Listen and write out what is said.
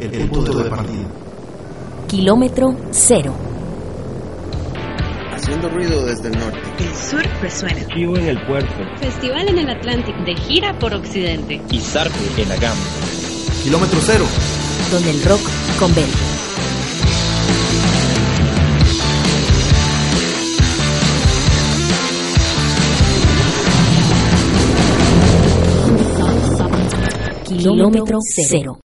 El punto de partida. Kilómetro cero. Haciendo ruido desde el norte. El sur resuena. Chivo en el puerto. Festival en el Atlántico. De gira por Occidente. Y Zarpe en la gama. Kilómetro cero. Donde el rock converge. Kilómetro cero.